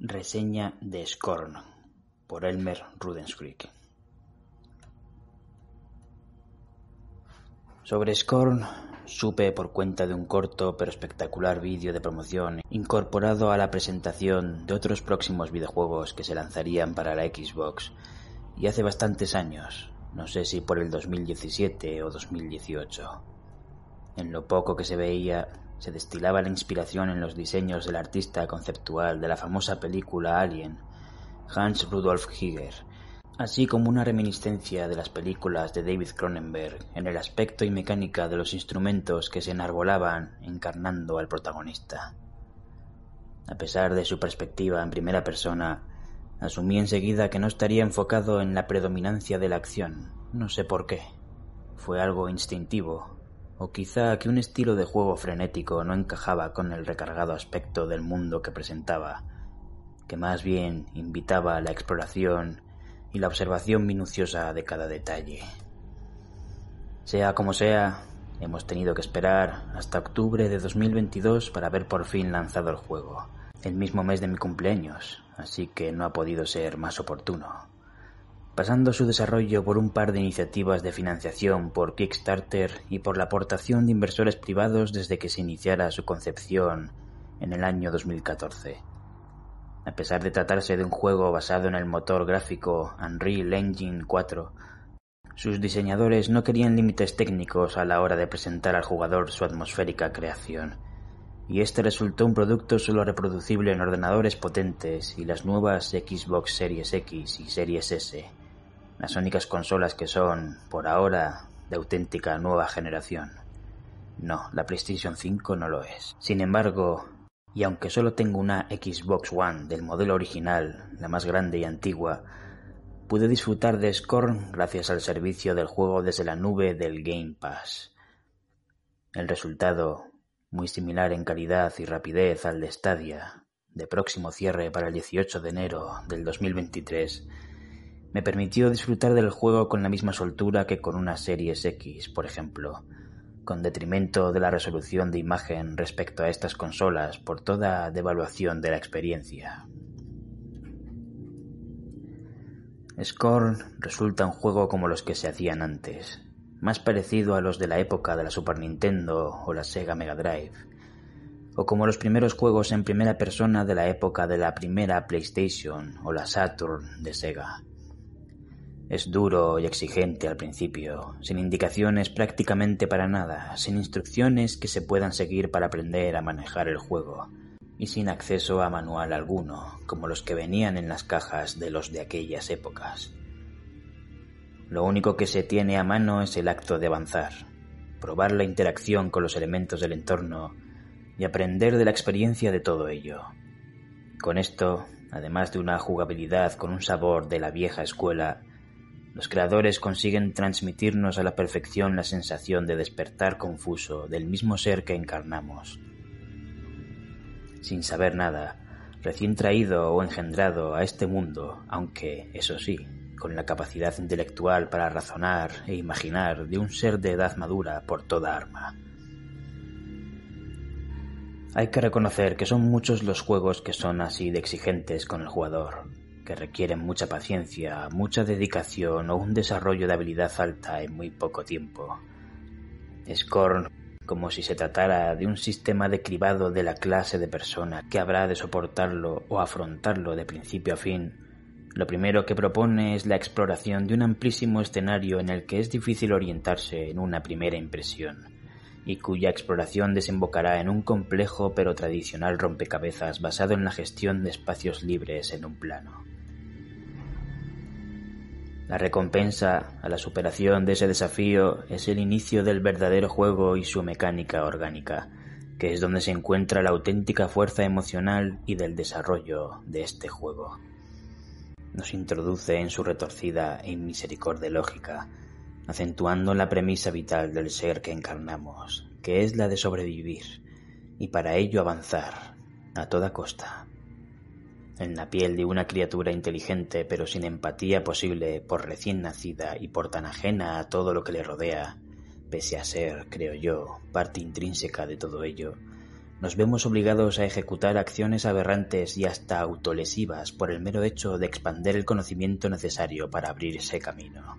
Reseña de Scorn por Elmer Rudenskrieg. Sobre Scorn supe por cuenta de un corto pero espectacular vídeo de promoción incorporado a la presentación de otros próximos videojuegos que se lanzarían para la Xbox y hace bastantes años, no sé si por el 2017 o 2018. En lo poco que se veía se destilaba la inspiración en los diseños del artista conceptual de la famosa película Alien, Hans Rudolf Giger, así como una reminiscencia de las películas de David Cronenberg en el aspecto y mecánica de los instrumentos que se enarbolaban encarnando al protagonista. A pesar de su perspectiva en primera persona, asumí enseguida que no estaría enfocado en la predominancia de la acción, no sé por qué. Fue algo instintivo, o quizá que un estilo de juego frenético no encajaba con el recargado aspecto del mundo que presentaba, que más bien invitaba a la exploración y la observación minuciosa de cada detalle. Sea como sea, hemos tenido que esperar hasta octubre de 2022 para ver por fin lanzado el juego, el mismo mes de mi cumpleaños, así que no ha podido ser más oportuno pasando su desarrollo por un par de iniciativas de financiación por Kickstarter y por la aportación de inversores privados desde que se iniciara su concepción en el año 2014. A pesar de tratarse de un juego basado en el motor gráfico Unreal Engine 4, sus diseñadores no querían límites técnicos a la hora de presentar al jugador su atmosférica creación, y este resultó un producto solo reproducible en ordenadores potentes y las nuevas Xbox Series X y Series S las únicas consolas que son, por ahora, de auténtica nueva generación. No, la PlayStation 5 no lo es. Sin embargo, y aunque solo tengo una Xbox One del modelo original, la más grande y antigua, pude disfrutar de Scorn gracias al servicio del juego desde la nube del Game Pass. El resultado, muy similar en calidad y rapidez al de Stadia, de próximo cierre para el 18 de enero del 2023, me permitió disfrutar del juego con la misma soltura que con una Series X, por ejemplo, con detrimento de la resolución de imagen respecto a estas consolas por toda devaluación de la experiencia. Scorn resulta un juego como los que se hacían antes, más parecido a los de la época de la Super Nintendo o la Sega Mega Drive, o como los primeros juegos en primera persona de la época de la primera PlayStation o la Saturn de Sega. Es duro y exigente al principio, sin indicaciones prácticamente para nada, sin instrucciones que se puedan seguir para aprender a manejar el juego, y sin acceso a manual alguno, como los que venían en las cajas de los de aquellas épocas. Lo único que se tiene a mano es el acto de avanzar, probar la interacción con los elementos del entorno y aprender de la experiencia de todo ello. Con esto, además de una jugabilidad con un sabor de la vieja escuela, los creadores consiguen transmitirnos a la perfección la sensación de despertar confuso del mismo ser que encarnamos. Sin saber nada, recién traído o engendrado a este mundo, aunque, eso sí, con la capacidad intelectual para razonar e imaginar de un ser de edad madura por toda arma. Hay que reconocer que son muchos los juegos que son así de exigentes con el jugador, que requieren mucha paciencia, mucha dedicación o un desarrollo de habilidad alta en muy poco tiempo. Scorn como si se tratara de un sistema de cribado de la clase de persona que habrá de soportarlo o afrontarlo de principio a fin, lo primero que propone es la exploración de un amplísimo escenario en el que es difícil orientarse en una primera impresión, y cuya exploración desembocará en un complejo pero tradicional rompecabezas basado en la gestión de espacios libres en un plano. La recompensa a la superación de ese desafío es el inicio del verdadero juego y su mecánica orgánica, que es donde se encuentra la auténtica fuerza emocional y del desarrollo de este juego. Nos introduce en su retorcida e inmisericordia lógica, acentuando la premisa vital del ser que encarnamos, que es la de sobrevivir, y para ello avanzar, a toda costa en la piel de una criatura inteligente pero sin empatía posible por recién nacida y por tan ajena a todo lo que le rodea, pese a ser, creo yo, parte intrínseca de todo ello, nos vemos obligados a ejecutar acciones aberrantes y hasta autolesivas por el mero hecho de expander el conocimiento necesario para abrir ese camino.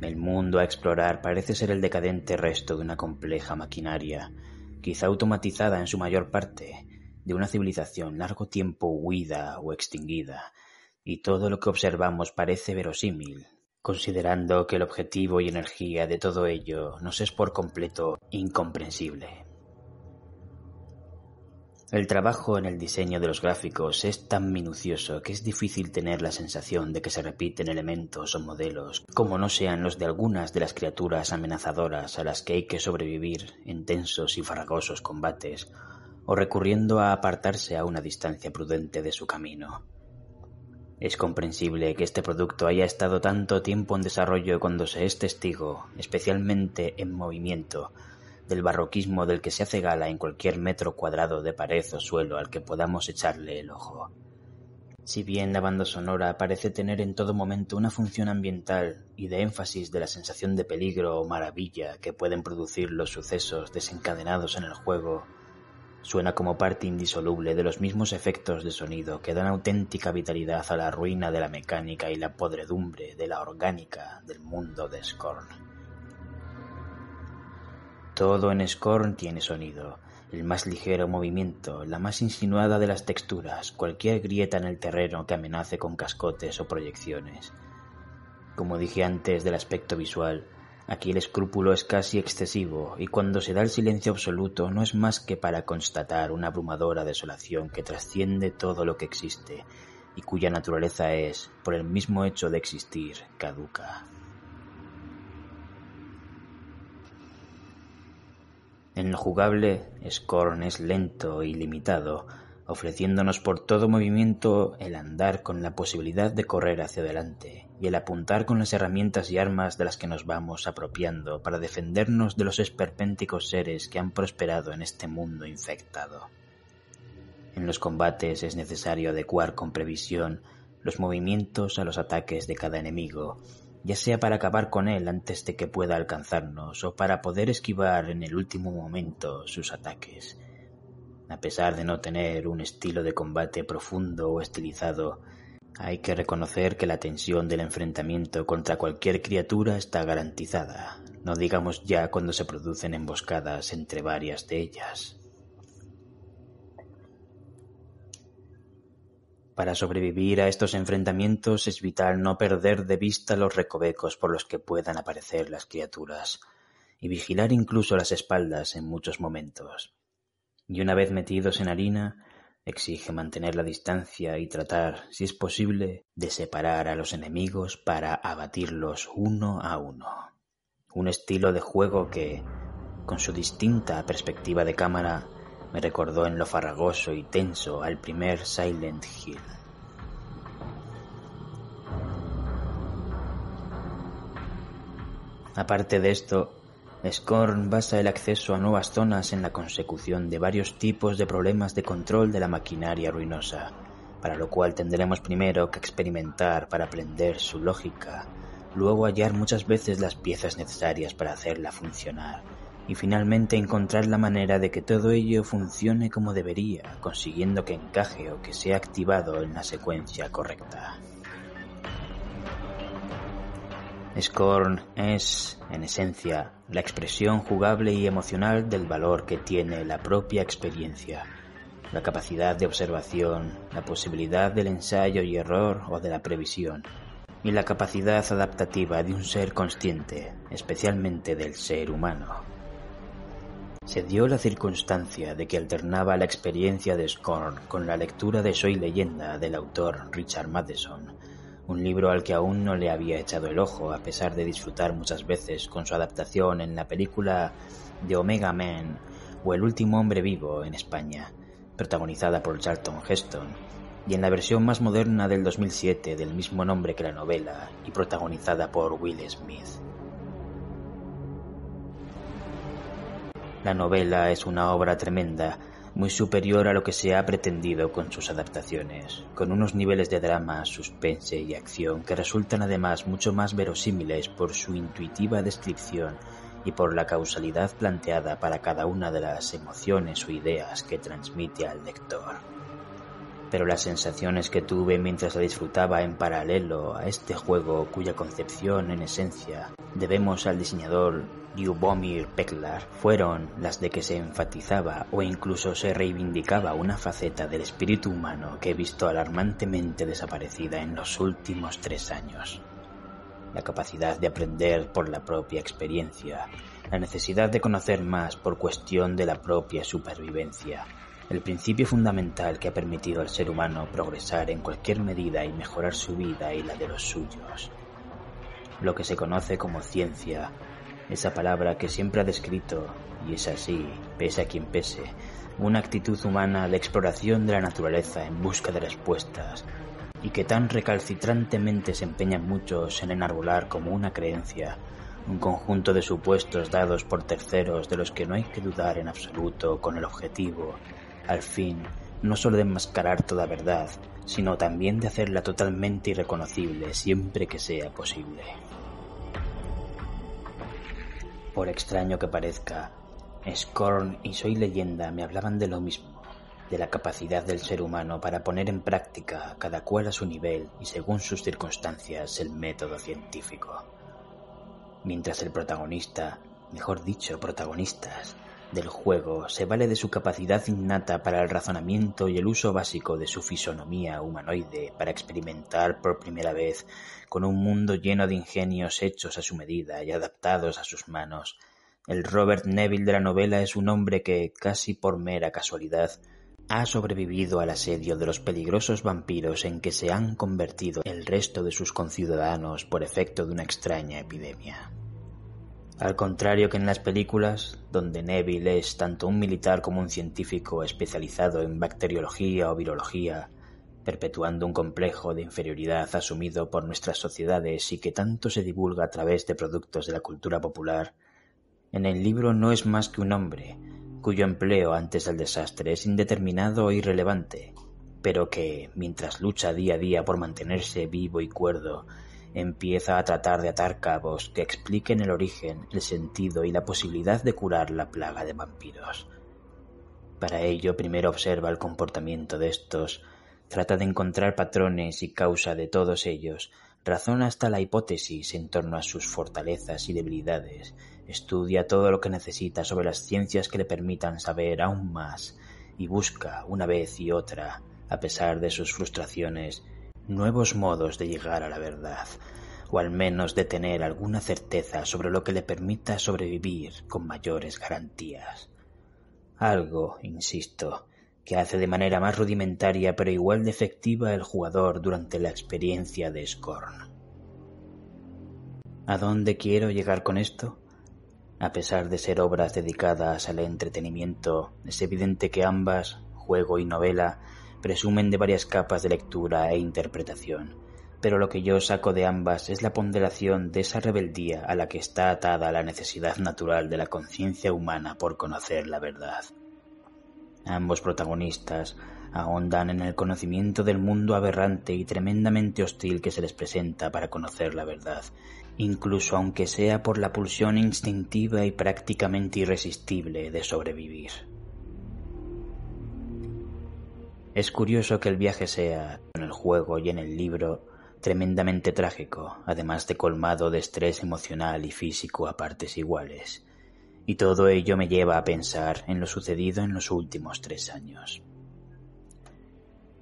El mundo a explorar parece ser el decadente resto de una compleja maquinaria, quizá automatizada en su mayor parte, de una civilización largo tiempo huida o extinguida, y todo lo que observamos parece verosímil, considerando que el objetivo y energía de todo ello nos es por completo incomprensible. El trabajo en el diseño de los gráficos es tan minucioso que es difícil tener la sensación de que se repiten elementos o modelos, como no sean los de algunas de las criaturas amenazadoras a las que hay que sobrevivir en tensos y farragosos combates, o recurriendo a apartarse a una distancia prudente de su camino. Es comprensible que este producto haya estado tanto tiempo en desarrollo cuando se es testigo, especialmente en movimiento, del barroquismo del que se hace gala en cualquier metro cuadrado de pared o suelo al que podamos echarle el ojo. Si bien la banda sonora parece tener en todo momento una función ambiental y de énfasis de la sensación de peligro o maravilla que pueden producir los sucesos desencadenados en el juego, Suena como parte indisoluble de los mismos efectos de sonido que dan auténtica vitalidad a la ruina de la mecánica y la podredumbre de la orgánica del mundo de Scorn. Todo en Scorn tiene sonido, el más ligero movimiento, la más insinuada de las texturas, cualquier grieta en el terreno que amenace con cascotes o proyecciones. Como dije antes del aspecto visual, Aquí el escrúpulo es casi excesivo, y cuando se da el silencio absoluto no es más que para constatar una abrumadora desolación que trasciende todo lo que existe, y cuya naturaleza es, por el mismo hecho de existir, caduca. En lo jugable, Scorn es lento y limitado, ofreciéndonos por todo movimiento el andar con la posibilidad de correr hacia adelante y el apuntar con las herramientas y armas de las que nos vamos apropiando para defendernos de los esperpénticos seres que han prosperado en este mundo infectado. En los combates es necesario adecuar con previsión los movimientos a los ataques de cada enemigo, ya sea para acabar con él antes de que pueda alcanzarnos o para poder esquivar en el último momento sus ataques a pesar de no tener un estilo de combate profundo o estilizado, hay que reconocer que la tensión del enfrentamiento contra cualquier criatura está garantizada, no digamos ya cuando se producen emboscadas entre varias de ellas. Para sobrevivir a estos enfrentamientos es vital no perder de vista los recovecos por los que puedan aparecer las criaturas, y vigilar incluso las espaldas en muchos momentos y una vez metidos en harina, exige mantener la distancia y tratar, si es posible, de separar a los enemigos para abatirlos uno a uno. Un estilo de juego que, con su distinta perspectiva de cámara, me recordó en lo farragoso y tenso al primer Silent Hill. Aparte de esto, Scorn basa el acceso a nuevas zonas en la consecución de varios tipos de problemas de control de la maquinaria ruinosa, para lo cual tendremos primero que experimentar para aprender su lógica, luego hallar muchas veces las piezas necesarias para hacerla funcionar, y finalmente encontrar la manera de que todo ello funcione como debería, consiguiendo que encaje o que sea activado en la secuencia correcta. Scorn es, en esencia, la expresión jugable y emocional del valor que tiene la propia experiencia, la capacidad de observación, la posibilidad del ensayo y error o de la previsión, y la capacidad adaptativa de un ser consciente, especialmente del ser humano. Se dio la circunstancia de que alternaba la experiencia de Scorn con la lectura de Soy leyenda del autor Richard Matheson, un libro al que aún no le había echado el ojo, a pesar de disfrutar muchas veces con su adaptación en la película de Omega Man o El último hombre vivo en España, protagonizada por Charlton Heston, y en la versión más moderna del 2007 del mismo nombre que la novela y protagonizada por Will Smith. La novela es una obra tremenda muy superior a lo que se ha pretendido con sus adaptaciones, con unos niveles de drama, suspense y acción que resultan además mucho más verosímiles por su intuitiva descripción y por la causalidad planteada para cada una de las emociones o ideas que transmite al lector. Pero las sensaciones que tuve mientras la disfrutaba en paralelo a este juego cuya concepción en esencia debemos al diseñador Lyubomir Peklar fueron las de que se enfatizaba o incluso se reivindicaba una faceta del espíritu humano que he visto alarmantemente desaparecida en los últimos tres años. La capacidad de aprender por la propia experiencia, la necesidad de conocer más por cuestión de la propia supervivencia, el principio fundamental que ha permitido al ser humano progresar en cualquier medida y mejorar su vida y la de los suyos. Lo que se conoce como ciencia esa palabra que siempre ha descrito, y es así, pese a quien pese, una actitud humana de exploración de la naturaleza en busca de respuestas, y que tan recalcitrantemente se empeñan muchos en enarbolar como una creencia, un conjunto de supuestos dados por terceros de los que no hay que dudar en absoluto con el objetivo, al fin, no solo de enmascarar toda verdad, sino también de hacerla totalmente irreconocible siempre que sea posible. Por extraño que parezca, Scorn y Soy Leyenda me hablaban de lo mismo, de la capacidad del ser humano para poner en práctica, cada cual a su nivel y según sus circunstancias, el método científico. Mientras el protagonista, mejor dicho, protagonistas, del juego se vale de su capacidad innata para el razonamiento y el uso básico de su fisonomía humanoide para experimentar por primera vez con un mundo lleno de ingenios hechos a su medida y adaptados a sus manos. El Robert Neville de la novela es un hombre que, casi por mera casualidad, ha sobrevivido al asedio de los peligrosos vampiros en que se han convertido el resto de sus conciudadanos por efecto de una extraña epidemia. Al contrario que en las películas, donde Neville es tanto un militar como un científico especializado en bacteriología o virología, perpetuando un complejo de inferioridad asumido por nuestras sociedades y que tanto se divulga a través de productos de la cultura popular, en el libro no es más que un hombre, cuyo empleo antes del desastre es indeterminado e irrelevante, pero que, mientras lucha día a día por mantenerse vivo y cuerdo, empieza a tratar de atar cabos que expliquen el origen, el sentido y la posibilidad de curar la plaga de vampiros. Para ello primero observa el comportamiento de estos, trata de encontrar patrones y causa de todos ellos, razona hasta la hipótesis en torno a sus fortalezas y debilidades, estudia todo lo que necesita sobre las ciencias que le permitan saber aún más, y busca una vez y otra, a pesar de sus frustraciones, nuevos modos de llegar a la verdad, o al menos de tener alguna certeza sobre lo que le permita sobrevivir con mayores garantías. Algo, insisto, que hace de manera más rudimentaria pero igual de efectiva el jugador durante la experiencia de Scorn. ¿A dónde quiero llegar con esto? A pesar de ser obras dedicadas al entretenimiento, es evidente que ambas, juego y novela, presumen de varias capas de lectura e interpretación, pero lo que yo saco de ambas es la ponderación de esa rebeldía a la que está atada la necesidad natural de la conciencia humana por conocer la verdad. Ambos protagonistas ahondan en el conocimiento del mundo aberrante y tremendamente hostil que se les presenta para conocer la verdad, incluso aunque sea por la pulsión instintiva y prácticamente irresistible de sobrevivir. Es curioso que el viaje sea, en el juego y en el libro, tremendamente trágico, además de colmado de estrés emocional y físico a partes iguales. Y todo ello me lleva a pensar en lo sucedido en los últimos tres años.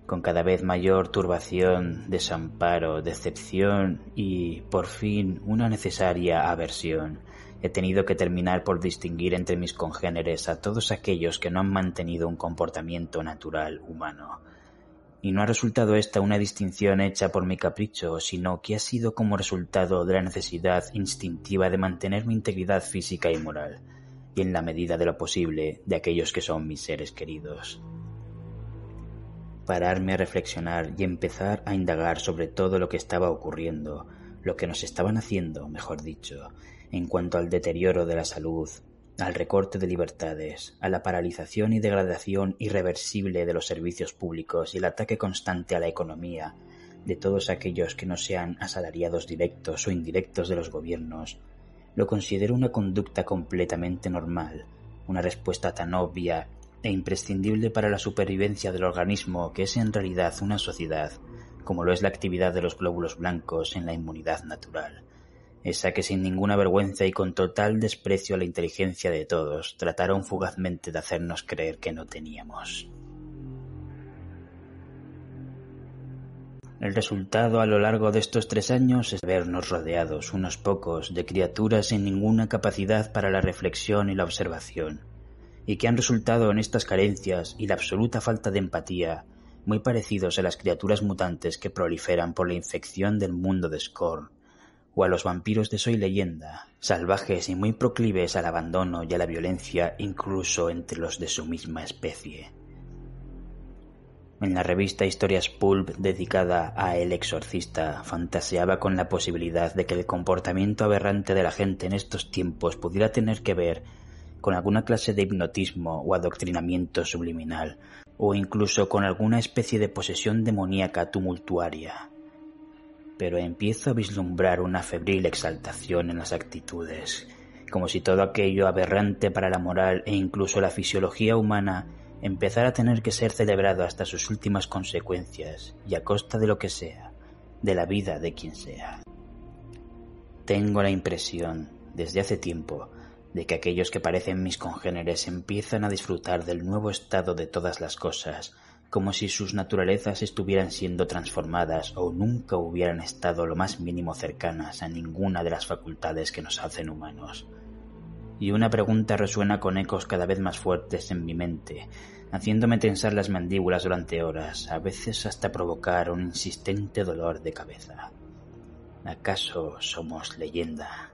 Con cada vez mayor turbación, desamparo, decepción y, por fin, una necesaria aversión, he tenido que terminar por distinguir entre mis congéneres a todos aquellos que no han mantenido un comportamiento natural humano. Y no ha resultado esta una distinción hecha por mi capricho, sino que ha sido como resultado de la necesidad instintiva de mantener mi integridad física y moral, y en la medida de lo posible de aquellos que son mis seres queridos. Pararme a reflexionar y empezar a indagar sobre todo lo que estaba ocurriendo, lo que nos estaban haciendo, mejor dicho, en cuanto al deterioro de la salud, al recorte de libertades, a la paralización y degradación irreversible de los servicios públicos y el ataque constante a la economía de todos aquellos que no sean asalariados directos o indirectos de los gobiernos, lo considero una conducta completamente normal, una respuesta tan obvia e imprescindible para la supervivencia del organismo que es en realidad una sociedad, como lo es la actividad de los glóbulos blancos en la inmunidad natural esa que sin ninguna vergüenza y con total desprecio a la inteligencia de todos trataron fugazmente de hacernos creer que no teníamos. El resultado a lo largo de estos tres años es vernos rodeados, unos pocos, de criaturas sin ninguna capacidad para la reflexión y la observación, y que han resultado en estas carencias y la absoluta falta de empatía muy parecidos a las criaturas mutantes que proliferan por la infección del mundo de Scorn o a los vampiros de Soy Leyenda, salvajes y muy proclives al abandono y a la violencia incluso entre los de su misma especie. En la revista Historias Pulp dedicada a El Exorcista, fantaseaba con la posibilidad de que el comportamiento aberrante de la gente en estos tiempos pudiera tener que ver con alguna clase de hipnotismo o adoctrinamiento subliminal, o incluso con alguna especie de posesión demoníaca tumultuaria pero empiezo a vislumbrar una febril exaltación en las actitudes, como si todo aquello aberrante para la moral e incluso la fisiología humana empezara a tener que ser celebrado hasta sus últimas consecuencias y a costa de lo que sea, de la vida de quien sea. Tengo la impresión, desde hace tiempo, de que aquellos que parecen mis congéneres empiezan a disfrutar del nuevo estado de todas las cosas como si sus naturalezas estuvieran siendo transformadas o nunca hubieran estado lo más mínimo cercanas a ninguna de las facultades que nos hacen humanos. Y una pregunta resuena con ecos cada vez más fuertes en mi mente, haciéndome tensar las mandíbulas durante horas, a veces hasta provocar un insistente dolor de cabeza. ¿Acaso somos leyenda?